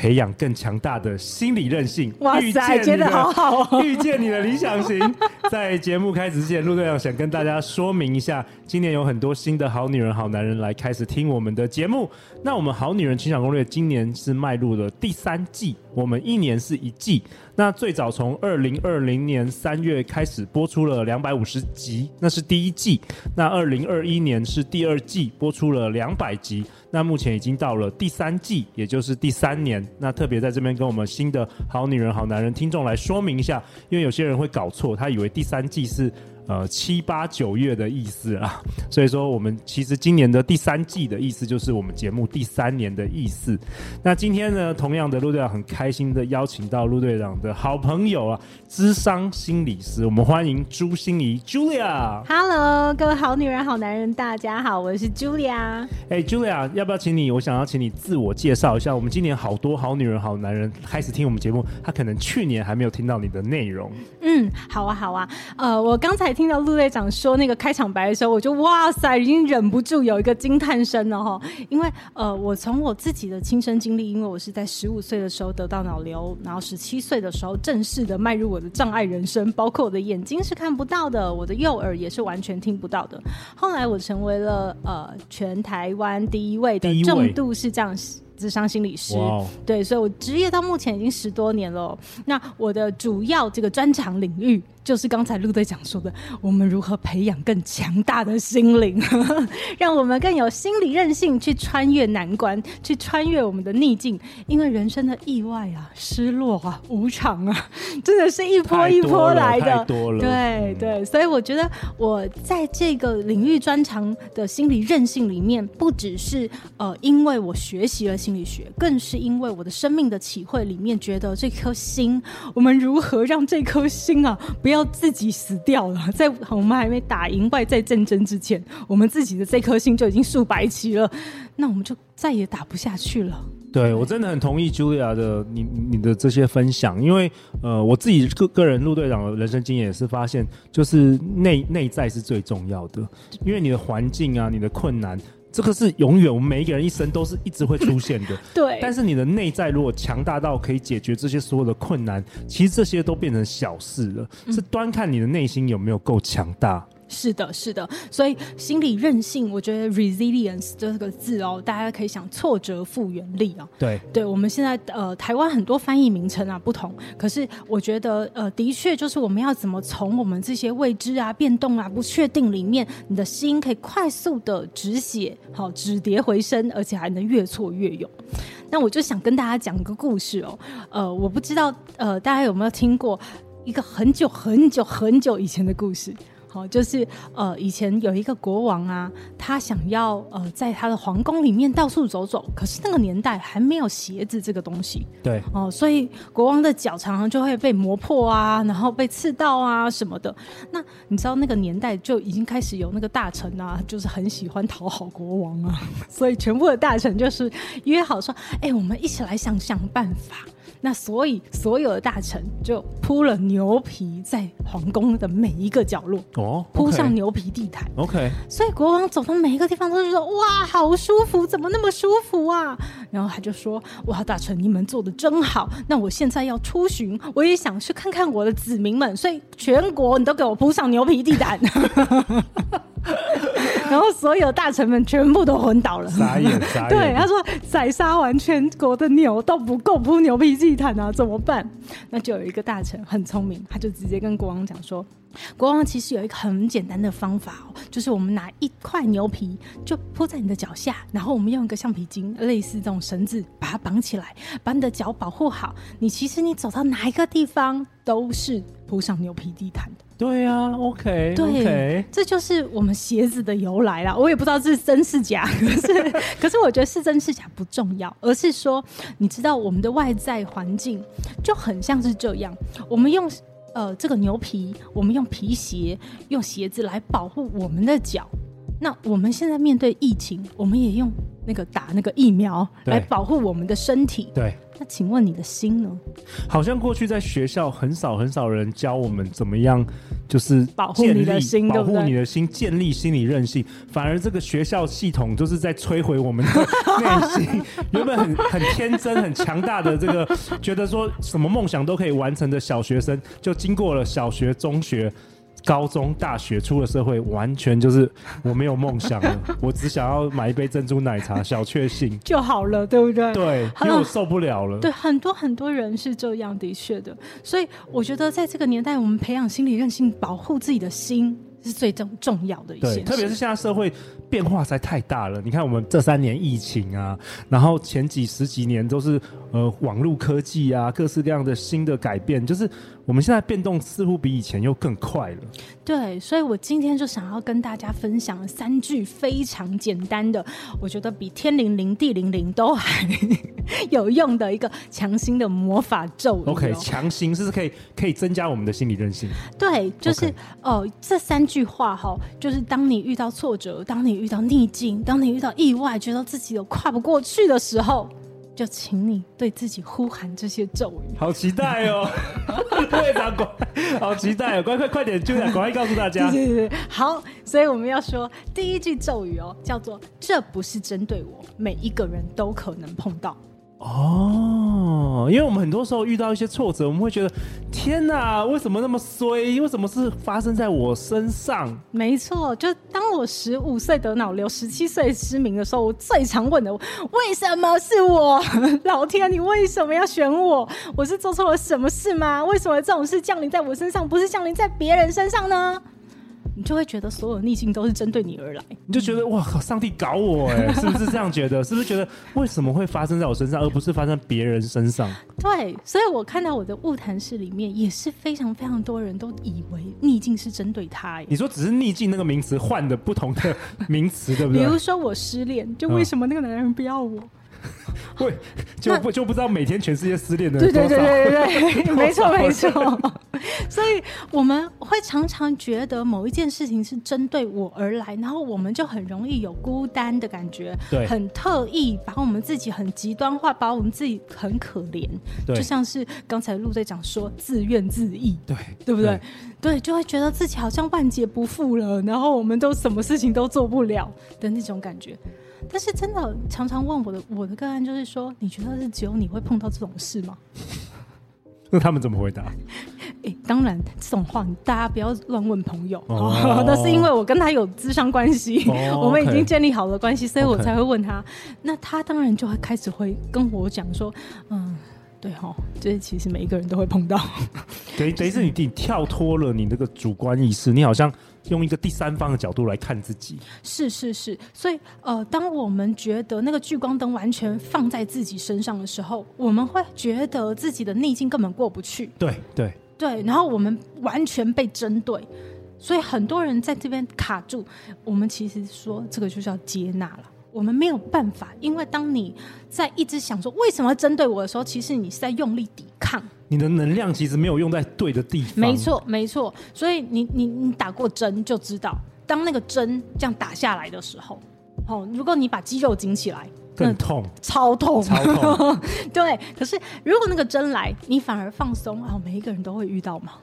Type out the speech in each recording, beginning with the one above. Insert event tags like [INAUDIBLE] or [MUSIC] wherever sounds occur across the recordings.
培养更强大的心理韧性。哇塞，觉得好好哦！[LAUGHS] 遇见你的理想型。在节目开始之前，陆队长想跟大家说明一下，今年有很多新的好女人、好男人来开始听我们的节目。那我们好女人情场攻略今年是迈入了第三季，我们一年是一季。那最早从二零二零年三月开始播出了两百五十集，那是第一季。那二零二一年是第二季，播出了两百集。那目前已经到了第三季，也就是第三年。那特别在这边跟我们新的好女人、好男人听众来说明一下，因为有些人会搞错，他以为第三季是。呃，七八九月的意思啊，所以说我们其实今年的第三季的意思就是我们节目第三年的意思。那今天呢，同样的陆队长很开心的邀请到陆队长的好朋友啊，智商心理师，我们欢迎朱心怡 Julia。Hello，各位好女人、好男人，大家好，我是 Julia。哎，Julia，要不要请你？我想要请你自我介绍一下。我们今年好多好女人、好男人开始听我们节目，他可能去年还没有听到你的内容。嗯，好啊，好啊。呃，我刚才。听到陆队长说那个开场白的时候，我就哇塞，已经忍不住有一个惊叹声了哈。因为呃，我从我自己的亲身经历，因为我是在十五岁的时候得到脑瘤，然后十七岁的时候正式的迈入我的障碍人生，包括我的眼睛是看不到的，我的右耳也是完全听不到的。后来我成为了呃全台湾第一位的重度视障智商心理师，wow. 对，所以我职业到目前已经十多年了。那我的主要这个专长领域。就是刚才陆队长说的，我们如何培养更强大的心灵，[LAUGHS] 让我们更有心理韧性，去穿越难关，去穿越我们的逆境。因为人生的意外啊、失落啊、无常啊，真的是一波一波来的。太多了，对对，所以我觉得我在这个领域专长的心理韧性里面，不只是呃，因为我学习了心理学，更是因为我的生命的体会里面，觉得这颗心，我们如何让这颗心啊，不要自己死掉了，[LAUGHS] 在我们还没打赢外在战争之前，我们自己的这颗心就已经竖白旗了，那我们就再也打不下去了。对，我真的很同意 Julia 的你你的这些分享，因为呃，我自己个个人陆队长的人生经验也是发现，就是内内在是最重要的，因为你的环境啊，你的困难。这个是永远，我们每一个人一生都是一直会出现的。[LAUGHS] 对。但是你的内在如果强大到可以解决这些所有的困难，其实这些都变成小事了。嗯、是端看你的内心有没有够强大。是的，是的，所以心理韧性，我觉得 resilience 这个字哦，大家可以想挫折复原力啊。对，对，我们现在呃，台湾很多翻译名称啊不同，可是我觉得呃，的确就是我们要怎么从我们这些未知啊、变动啊、不确定里面，你的心可以快速的止血，好止跌回升，而且还能越挫越勇。那我就想跟大家讲一个故事哦，呃，我不知道呃，大家有没有听过一个很久很久很久以前的故事。好，就是呃，以前有一个国王啊，他想要呃，在他的皇宫里面到处走走，可是那个年代还没有鞋子这个东西，对，哦、呃，所以国王的脚常常就会被磨破啊，然后被刺到啊什么的。那你知道那个年代就已经开始有那个大臣啊，就是很喜欢讨好国王啊，[LAUGHS] 所以全部的大臣就是约好说，哎、欸，我们一起来想想办法。那所以所有的大臣就铺了牛皮在皇宫的每一个角落哦，铺、oh. 上牛皮地毯。OK，所以国王走到每一个地方都是说哇，好舒服，怎么那么舒服啊？然后他就说哇，大臣你们做的真好。那我现在要出巡，我也想去看看我的子民们，所以全国你都给我铺上牛皮地毯。[LAUGHS] 然后所有大臣们全部都昏倒了，傻眼，傻眼。对，他说宰杀完全国的牛都不够铺牛皮地毯啊，怎么办？那就有一个大臣很聪明，他就直接跟国王讲说：“国王其实有一个很简单的方法哦，就是我们拿一块牛皮就铺在你的脚下，然后我们用一个橡皮筋，类似这种绳子把它绑起来，把你的脚保护好。你其实你走到哪一个地方都是铺上牛皮地毯的。”对啊，OK，对，okay. 这就是我们鞋子的由来啦。我也不知道这是真是假，[LAUGHS] 可是，可是我觉得是真是假不重要，而是说，你知道我们的外在环境就很像是这样，我们用呃，这个牛皮，我们用皮鞋、用鞋子来保护我们的脚。那我们现在面对疫情，我们也用那个打那个疫苗来保护我们的身体。对。那请问你的心呢？好像过去在学校很少很少人教我们怎么样，就是保护你的心，保护你的心，建立心理韧性。反而这个学校系统就是在摧毁我们的 [LAUGHS] 内心。原本很很天真、很强大的这个，觉得说什么梦想都可以完成的小学生，就经过了小学、中学。高中、大学出了社会，完全就是我没有梦想了，[LAUGHS] 我只想要买一杯珍珠奶茶，小确幸就好了，对不对？对，因为我受不了了。对，很多很多人是这样，的确的。所以我觉得，在这个年代，我们培养心理韧性，保护自己的心，是最重重要的一些。特别是现在社会变化实在太大了。你看，我们这三年疫情啊，然后前几十几年都是呃网络科技啊，各式各样的新的改变，就是。我们现在变动似乎比以前又更快了。对，所以我今天就想要跟大家分享三句非常简单的，我觉得比天灵灵地灵灵都还有用的一个强心的魔法咒语。OK，强心是不是可以可以增加我们的心理韧性？对，就是哦这三句话哈，就是当你遇到挫折，当你遇到逆境，当你遇到意外，觉得自己有跨不过去的时候。就请你对自己呼喊这些咒语，好期待哦！队长，好期待哦！快快快点，就赶快告诉大家。对对对，好，所以我们要说第一句咒语哦，叫做“这不是针对我，每一个人都可能碰到”。哦，因为我们很多时候遇到一些挫折，我们会觉得天哪，为什么那么衰？为什么是发生在我身上？没错，就当我十五岁得脑瘤、十七岁失明的时候，我最常问的，为什么是我？[LAUGHS] 老天，你为什么要选我？我是做错了什么事吗？为什么这种事降临在我身上，不是降临在别人身上呢？你就会觉得所有逆境都是针对你而来，你就觉得哇靠，上帝搞我哎，[LAUGHS] 是不是这样觉得？是不是觉得为什么会发生在我身上，而不是发生在别人身上？对，所以我看到我的物谈室里面也是非常非常多人都以为逆境是针对他。你说只是逆境那个名词换的不同的名词，对不对？比如说我失恋，就为什么那个男人不要我？嗯会就不就不知道每天全世界失恋的人对对对对对对，没错 [LAUGHS] 没错。[LAUGHS] [LAUGHS] 所以我们会常常觉得某一件事情是针对我而来，然后我们就很容易有孤单的感觉，对，很特意把我们自己很极端化，把我们自己很可怜，对就像是刚才陆队长说自怨自艾，对对不？对，对，就会觉得自己好像万劫不复了，然后我们都什么事情都做不了的那种感觉。但是真的常常问我的我的个案就是说，你觉得是只有你会碰到这种事吗？[LAUGHS] 那他们怎么回答？哎，当然这种话大家不要乱问朋友。哦，[LAUGHS] 那是因为我跟他有智商关系，哦、我们已经建立好了关系，所以我才会问他。那他当然就会开始会跟我讲说，嗯，对哈，这其实每一个人都会碰到。等于等于是你你跳脱了你那个主观意识，你好像。用一个第三方的角度来看自己，是是是，所以呃，当我们觉得那个聚光灯完全放在自己身上的时候，我们会觉得自己的逆境根本过不去。对对对，然后我们完全被针对，所以很多人在这边卡住。我们其实说这个就叫接纳了。我们没有办法，因为当你在一直想说为什么针对我的时候，其实你是在用力抵抗。你的能量其实没有用在对的地方。没错，没错。所以你你你打过针就知道，当那个针这样打下来的时候，哦，如果你把肌肉紧起来，更痛，超痛，超痛。[LAUGHS] 对，可是如果那个针来，你反而放松啊，每一个人都会遇到嘛。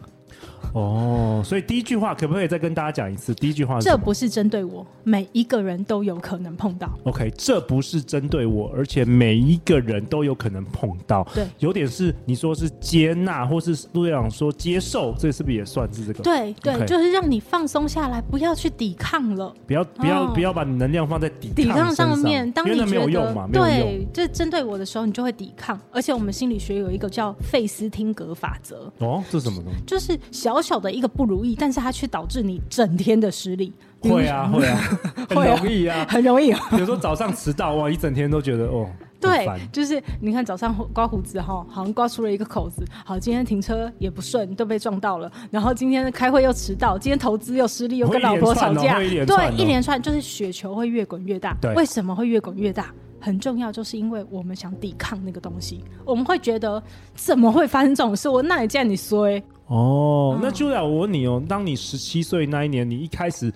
哦，所以第一句话可不可以再跟大家讲一次？第一句话是，这不是针对我，每一个人都有可能碰到。OK，这不是针对我，而且每一个人都有可能碰到。对，有点是你说是接纳，或是陆队长说接受，这是不是也算是这个？对对，okay. 就是让你放松下来，不要去抵抗了，不要不要、哦、不要把能量放在抵抗抵抗上面。当你觉得没有用嘛，对，这针对我的时候，你就会抵抗。而且我们心理学有一个叫费斯汀格法则。哦，这是什么东西？就是小小小的一个不如意。但是它却导致你整天的失利。会啊，会啊，很容易啊，很容易。比如说早上迟到，哇，一整天都觉得哦，对，就是你看早上刮胡子哈，好像刮出了一个口子。好，今天停车也不顺，都被撞到了。然后今天开会又迟到，今天投资又失利，又跟老婆吵架，对，一连串就是雪球会越滚越大。对，为什么会越滚越大？很重要，就是因为我们想抵抗那个东西，我们会觉得怎么会发生这种事？我那也见你说哦，嗯、那 Julia，我问你哦，当你十七岁那一年，你一开始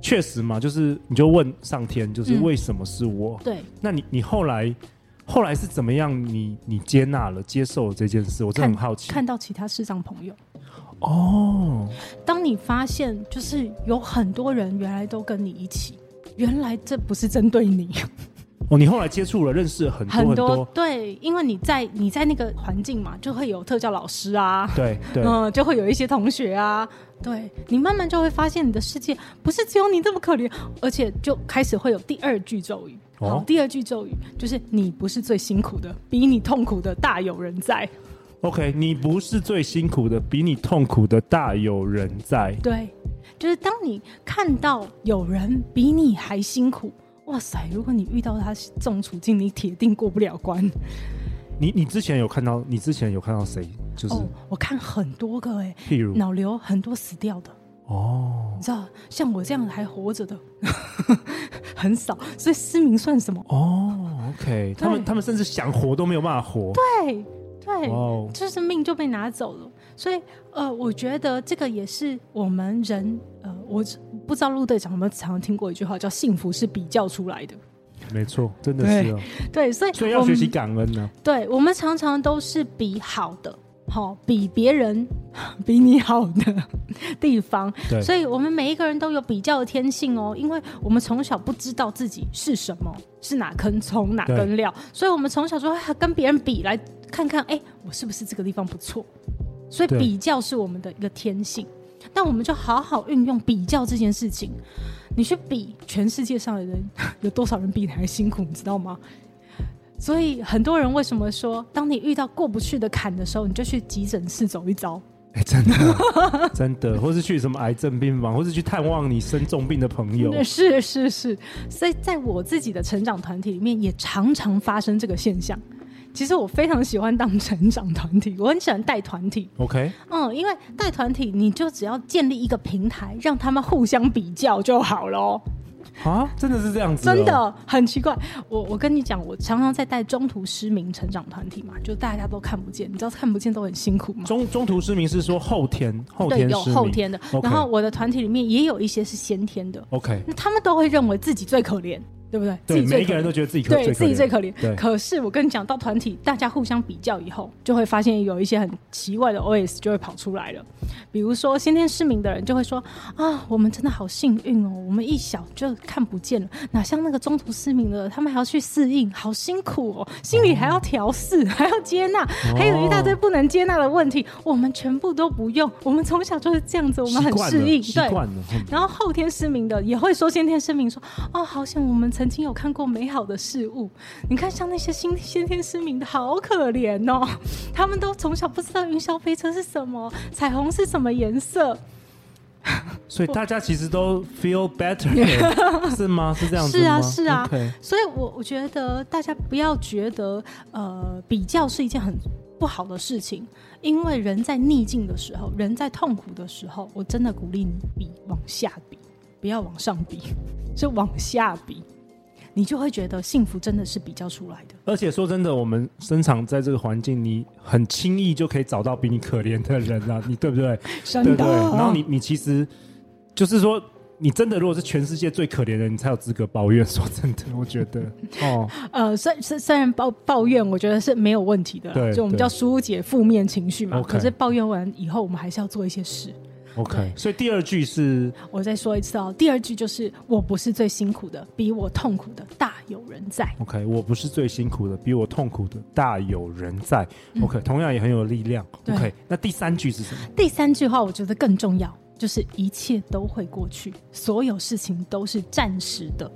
确实嘛，就是你就问上天，就是为什么是我？嗯、对，那你你后来后来是怎么样你？你你接纳了、接受了这件事？我真的很好奇。看，看到其他视障朋友哦，当你发现就是有很多人原来都跟你一起，原来这不是针对你。哦，你后来接触了，认识了很多很多，对，因为你在你在那个环境嘛，就会有特教老师啊，对对，嗯，就会有一些同学啊，对，你慢慢就会发现你的世界不是只有你这么可怜，而且就开始会有第二句咒语，哦，第二句咒语就是你不是最辛苦的，比你痛苦的大有人在。OK，你不是最辛苦的，比你痛苦的大有人在。对，就是当你看到有人比你还辛苦。哇塞！如果你遇到他这种处境，你铁定过不了关。你你之前有看到？你之前有看到谁？就是、哦、我看很多个哎、欸，譬如脑瘤很多死掉的哦。你知道，像我这样还活着的 [LAUGHS] 很少，所以失明算什么？哦，OK，他们他们甚至想活都没有办法活。对对，哦、就是命就被拿走了。所以呃，我觉得这个也是我们人呃，我。不知道陆队长有没有常常听过一句话，叫“幸福是比较出来的”。没错，真的是哦。对，所以所以要学习感恩呢、啊。对，我们常常都是比好的，好比别人 [LAUGHS] 比你好的地方。对，所以我们每一个人都有比较的天性哦，因为我们从小不知道自己是什么，是哪根葱哪根料，所以我们从小就会跟别人比，来看看，哎，我是不是这个地方不错？所以比较是我们的一个天性。但我们就好好运用比较这件事情，你去比全世界上的人有多少人比你还辛苦，你知道吗？所以很多人为什么说，当你遇到过不去的坎的时候，你就去急诊室走一遭？哎，真的，真的，或是去什么癌症病房，或是去探望你生重病的朋友。[LAUGHS] 是是是，所以在我自己的成长团体里面，也常常发生这个现象。其实我非常喜欢当成长团体，我很喜欢带团体。OK，嗯，因为带团体，你就只要建立一个平台，让他们互相比较就好了。啊，真的是这样子？真的很奇怪。我我跟你讲，我常常在带中途失明成长团体嘛，就大家都看不见，你知道看不见都很辛苦吗？中中途失明是说后天后天对，有后天的。然后我的团体里面也有一些是先天的。OK，那他们都会认为自己最可怜。对不对？对，每一个人都觉得自己可对自己最可怜。对，可是我跟你讲，到团体大家互相比较以后，就会发现有一些很奇怪的 OS 就会跑出来了。比如说先天失明的人就会说：“啊，我们真的好幸运哦，我们一小就看不见了，哪像那个中途失明的，他们还要去适应，好辛苦哦，心里还要调试，还要接纳，还有一大堆不能接纳的问题，我们全部都不用。我们从小就是这样子，我们很适应。对，然后后天失明的也会说先天失明说：哦，好像我们。”曾经有看过美好的事物，你看像那些先先天失明的，好可怜哦。他们都从小不知道云霄飞车是什么，彩虹是什么颜色。[LAUGHS] 所以大家其实都 feel better，[LAUGHS] 是吗？是这样子吗？是啊，是啊。所以我我觉得大家不要觉得呃比较是一件很不好的事情，因为人在逆境的时候，人在痛苦的时候，我真的鼓励你比往下比，不要往上比，是往下比。你就会觉得幸福真的是比较出来的。而且说真的，我们生长在这个环境，你很轻易就可以找到比你可怜的人啊，[LAUGHS] 你对不对？对对。然后你你其实就是说，你真的如果是全世界最可怜的人，你才有资格抱怨。说真的，我觉得 [LAUGHS] 哦。呃，虽虽虽然抱抱怨，我觉得是没有问题的。对。就我们叫疏解负面情绪嘛。可是抱怨完以后，我们还是要做一些事。OK，所以第二句是，我再说一次哦。第二句就是，我不是最辛苦的，比我痛苦的大有人在。OK，我不是最辛苦的，比我痛苦的大有人在。OK，、嗯、同样也很有力量。OK，那第三句是什么？第三句话我觉得更重要，就是一切都会过去，所有事情都是暂时的。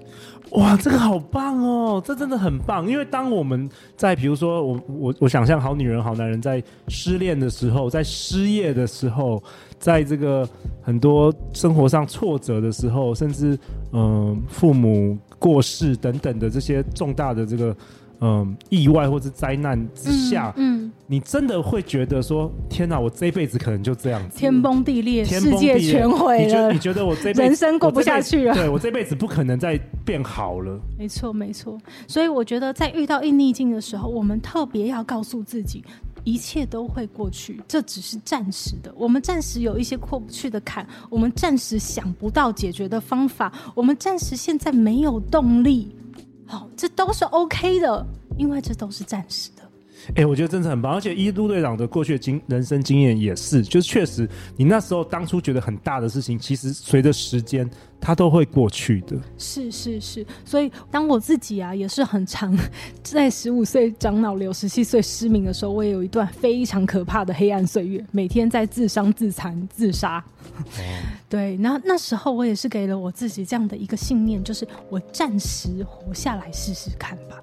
哇，这个好棒哦！这真的很棒，因为当我们在比如说我我我想象好女人好男人在失恋的时候，在失业的时候，在这个很多生活上挫折的时候，甚至嗯、父母过世等等的这些重大的这个嗯意外或是灾难之下，嗯，嗯你真的会觉得说，天哪，我这辈子可能就这样子，天崩地裂，天崩地裂世界全毁了。你觉得你觉得我这辈子人生过不下去了？我对我这辈子不可能再变好了。没错，没错。所以我觉得在遇到一逆境的时候，我们特别要告诉自己。一切都会过去，这只是暂时的。我们暂时有一些过不去的坎，我们暂时想不到解决的方法，我们暂时现在没有动力。好，这都是 OK 的，因为这都是暂时的。哎、我觉得真的很棒，而且一都队长的过去经人生经验也是，就是确实，你那时候当初觉得很大的事情，其实随着时间，它都会过去的。是是是，所以当我自己啊，也是很常在十五岁长脑瘤、十七岁失明的时候，我也有一段非常可怕的黑暗岁月，每天在自伤、自残、自杀。哦、[LAUGHS] 对，那那时候我也是给了我自己这样的一个信念，就是我暂时活下来试试看吧。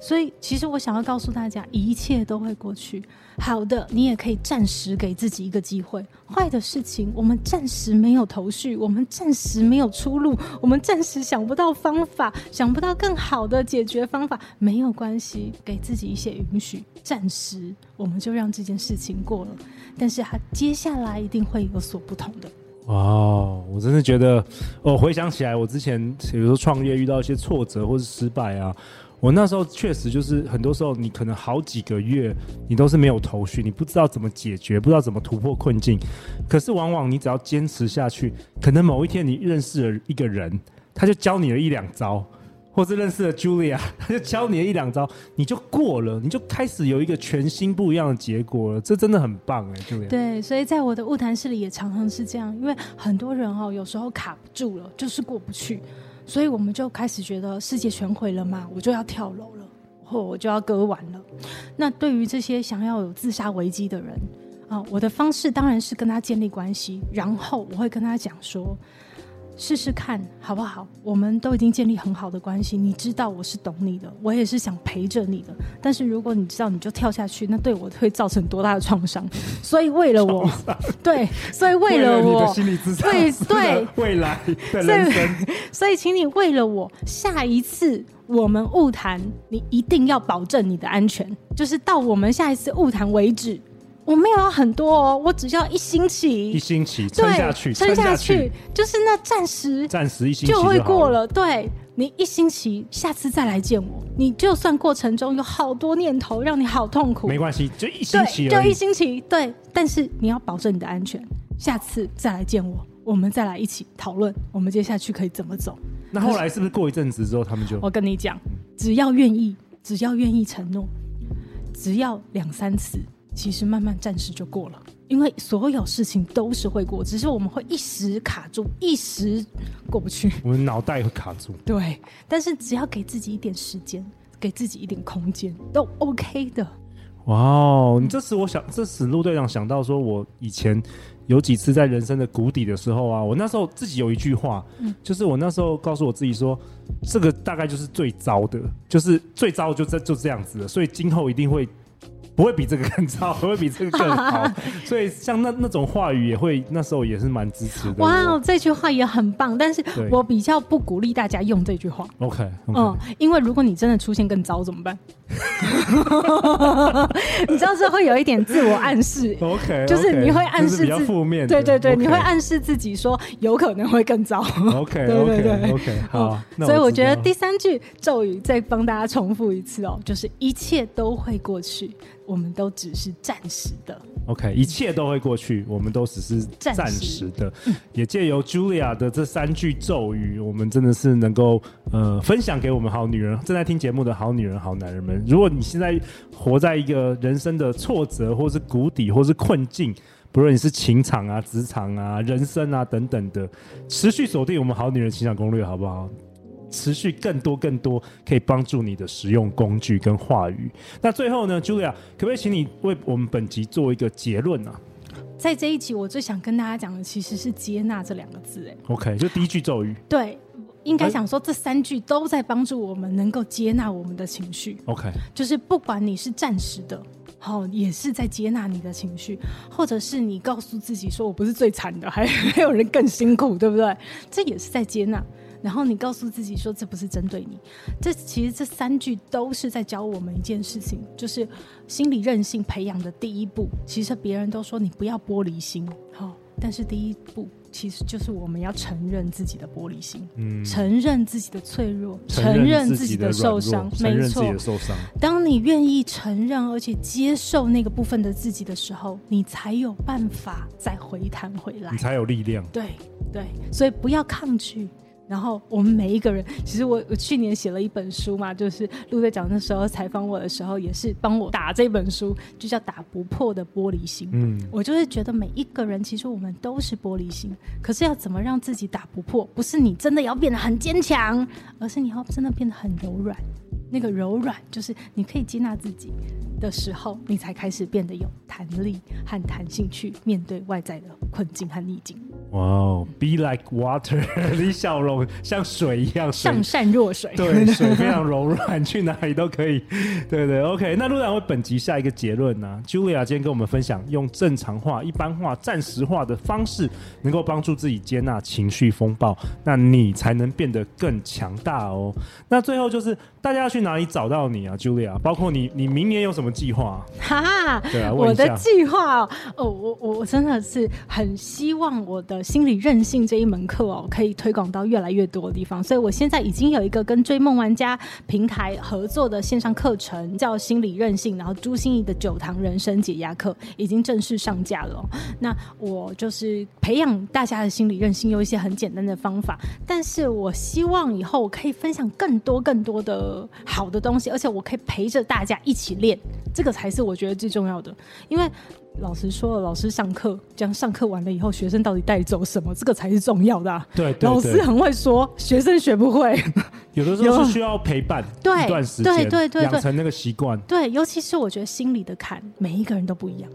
所以，其实我想要告诉大家，一切都会过去。好的，你也可以暂时给自己一个机会。坏的事情，我们暂时没有头绪，我们暂时没有出路，我们暂时想不到方法，想不到更好的解决方法，没有关系，给自己一些允许。暂时，我们就让这件事情过了。但是，它接下来一定会有所不同的。哇，我真的觉得，哦，回想起来，我之前比如说创业遇到一些挫折或是失败啊。我那时候确实就是很多时候，你可能好几个月你都是没有头绪，你不知道怎么解决，不知道怎么突破困境。可是往往你只要坚持下去，可能某一天你认识了一个人，他就教你了一两招，或是认识了 Julia，他 [LAUGHS] 就教你了一两招，你就过了，你就开始有一个全新不一样的结果了。这真的很棒哎，Julia。对，所以在我的物谈室里也常常是这样，因为很多人哦，有时候卡不住了，就是过不去。所以我们就开始觉得世界全毁了嘛，我就要跳楼了，或我就要割腕了。那对于这些想要有自杀危机的人啊，我的方式当然是跟他建立关系，然后我会跟他讲说。试试看好不好？我们都已经建立很好的关系，你知道我是懂你的，我也是想陪着你的。但是如果你知道你就跳下去，那对我会造成多大的创伤？所以为了我，对，所以为了我，[LAUGHS] 为了心理，对对未来的人生，所以，所以请你为了我，下一次我们误谈，你一定要保证你的安全，就是到我们下一次误谈为止。我没有要很多哦，我只要一星期，一星期撑下去，撑下去，就是那暂时，暂时一星期就会过了。对，你一星期，下次再来见我，你就算过程中有好多念头让你好痛苦，没关系，就一星期，就一星期。对，但是你要保证你的安全，下次再来见我，我们再来一起讨论，我们接下去可以怎么走。那后来是不是过一阵子之后，他们就？我跟你讲，只要愿意，只要愿意承诺，只要两三次。其实慢慢暂时就过了，因为所有事情都是会过，只是我们会一时卡住，一时过不去。我们脑袋会卡住。[LAUGHS] 对，但是只要给自己一点时间，给自己一点空间，都 OK 的。哇哦，你这时我想，这时陆队长想到说，我以前有几次在人生的谷底的时候啊，我那时候自己有一句话，嗯，就是我那时候告诉我自己说，这个大概就是最糟的，就是最糟就这就这样子了，所以今后一定会。不会比这个更糟，不会比这个更好，[LAUGHS] 所以像那那种话语也会那时候也是蛮支持的。哇，这句话也很棒，但是我比较不鼓励大家用这句话。OK，, okay. 嗯，因为如果你真的出现更糟怎么办？[LAUGHS] 你知道这会有一点自我暗示。OK，就是你会暗示自负面。对对对，okay. 你会暗示自己说有可能会更糟。OK，[LAUGHS] 对对对，OK，好。所以我觉得第三句咒语再帮大家重复一次哦，就是一切都会过去。我们都只是暂时的，OK，一切都会过去，我们都只是暂时的。也借由 Julia 的这三句咒语，我们真的是能够呃分享给我们好女人正在听节目的好女人、好男人们。如果你现在活在一个人生的挫折，或是谷底，或是困境，不论你是情场啊、职场啊、人生啊等等的，持续锁定我们好女人情场攻略，好不好？持续更多更多可以帮助你的实用工具跟话语。那最后呢，Julia，可不可以请你为我们本集做一个结论呢、啊？在这一集，我最想跟大家讲的其实是接纳这两个字。哎，OK，就第一句咒语。对，应该想说这三句都在帮助我们能够接纳我们的情绪。OK，就是不管你是暂时的，好，也是在接纳你的情绪，或者是你告诉自己说我不是最惨的，还还有人更辛苦，对不对？这也是在接纳。然后你告诉自己说这不是针对你。这其实这三句都是在教我们一件事情，就是心理韧性培养的第一步。其实别人都说你不要玻璃心，好，但是第一步。其实就是我们要承认自己的玻璃心，嗯，承认自己的脆弱，承认自己的受伤，没错。当你愿意承认而且接受那个部分的自己的时候，你才有办法再回弹回来，你才有力量。对对，所以不要抗拒。然后我们每一个人，其实我我去年写了一本书嘛，就是陆队长那时候采访我的时候，也是帮我打这本书，就叫《打不破的玻璃心》。嗯，我就是觉得每一个人，其实我们都是玻璃心，可是要怎么让自己打不破？不是你真的要变得很坚强，而是你要真的变得很柔软。那个柔软，就是你可以接纳自己的时候，你才开始变得有弹力和弹性去面对外在的困境和逆境。哇哦，Be like water，[LAUGHS] 李小龙像水一样，上善若水。对，水非常柔软，去哪里都可以。[LAUGHS] 对对，OK。那陆然为本集下一个结论呢？Julia 今天跟我们分享，用正常化、一般化、暂时化的方式，能够帮助自己接纳情绪风暴，那你才能变得更强大哦。那最后就是大家要去哪里找到你啊，Julia？包括你，你明年有什么计划？哈哈，对啊，我的计划哦，我我我真的是很希望我的。心理韧性这一门课哦，可以推广到越来越多的地方，所以我现在已经有一个跟追梦玩家平台合作的线上课程，叫心理韧性，然后朱心仪的九堂人生解压课已经正式上架了。那我就是培养大家的心理韧性，用一些很简单的方法，但是我希望以后我可以分享更多更多的好的东西，而且我可以陪着大家一起练，这个才是我觉得最重要的，因为。老师说了，老师上课这样上课完了以后，学生到底带走什么？这个才是重要的啊。对，对，对，老师很会说，学生学不会。有的时候是 [LAUGHS] 需要陪伴一段时间，对对对，养成那个习惯。对，尤其是我觉得心里的坎，每一个人都不一样；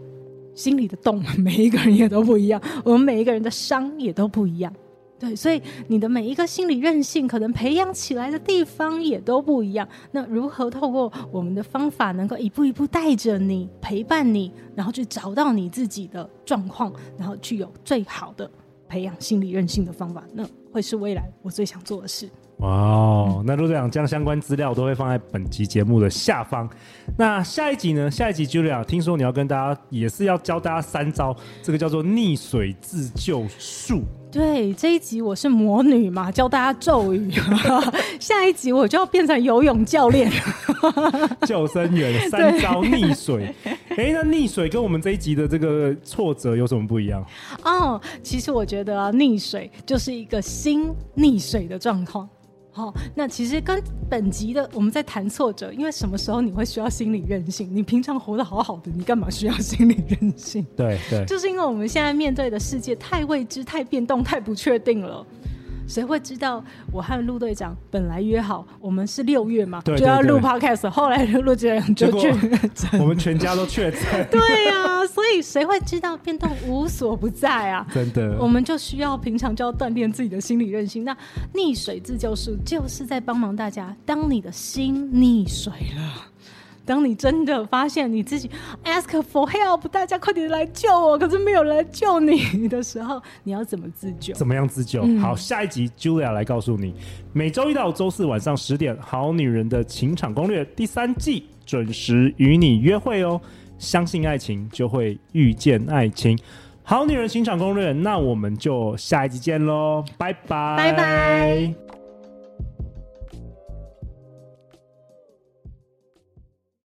心里的洞，每一个人也都不一样。我们每一个人的伤也都不一样。对，所以你的每一个心理韧性，可能培养起来的地方也都不一样。那如何透过我们的方法，能够一步一步带着你，陪伴你，然后去找到你自己的状况，然后具有最好的培养心理韧性的方法，那会是未来我最想做的事。哇哦，那陆队长将相关资料都会放在本集节目的下方。那下一集呢？下一集 Julia 听说你要跟大家也是要教大家三招，这个叫做溺水自救术。对，这一集我是魔女嘛，教大家咒语。[LAUGHS] 下一集我就要变成游泳教练，[LAUGHS] 救生员，三招溺水。哎，那溺水跟我们这一集的这个挫折有什么不一样？哦，其实我觉得啊，溺水就是一个心溺水的状况。好、哦，那其实跟本集的我们在谈挫折，因为什么时候你会需要心理韧性？你平常活得好好的，你干嘛需要心理韧性？对对，就是因为我们现在面对的世界太未知、太变动、太不确定了。谁会知道我和陆队长本来约好，我们是六月嘛，对对对，就要录 podcast，后来陆队长就确诊，我们全家都确诊。[LAUGHS] 对呀、啊，所以谁会知道变动无所不在啊？真的，我们就需要平常就要锻炼自己的心理韧性。那溺水自救术就是在帮忙大家，当你的心溺水了。当你真的发现你自己 ask for help，大家快点来救我，可是没有人来救你的时候，你要怎么自救？怎么样自救？嗯、好，下一集 Julia 来告诉你。每周一到周四晚上十点，《好女人的情场攻略》第三季准时与你约会哦。相信爱情，就会遇见爱情。好女人情场攻略，那我们就下一集见喽，拜拜，拜拜。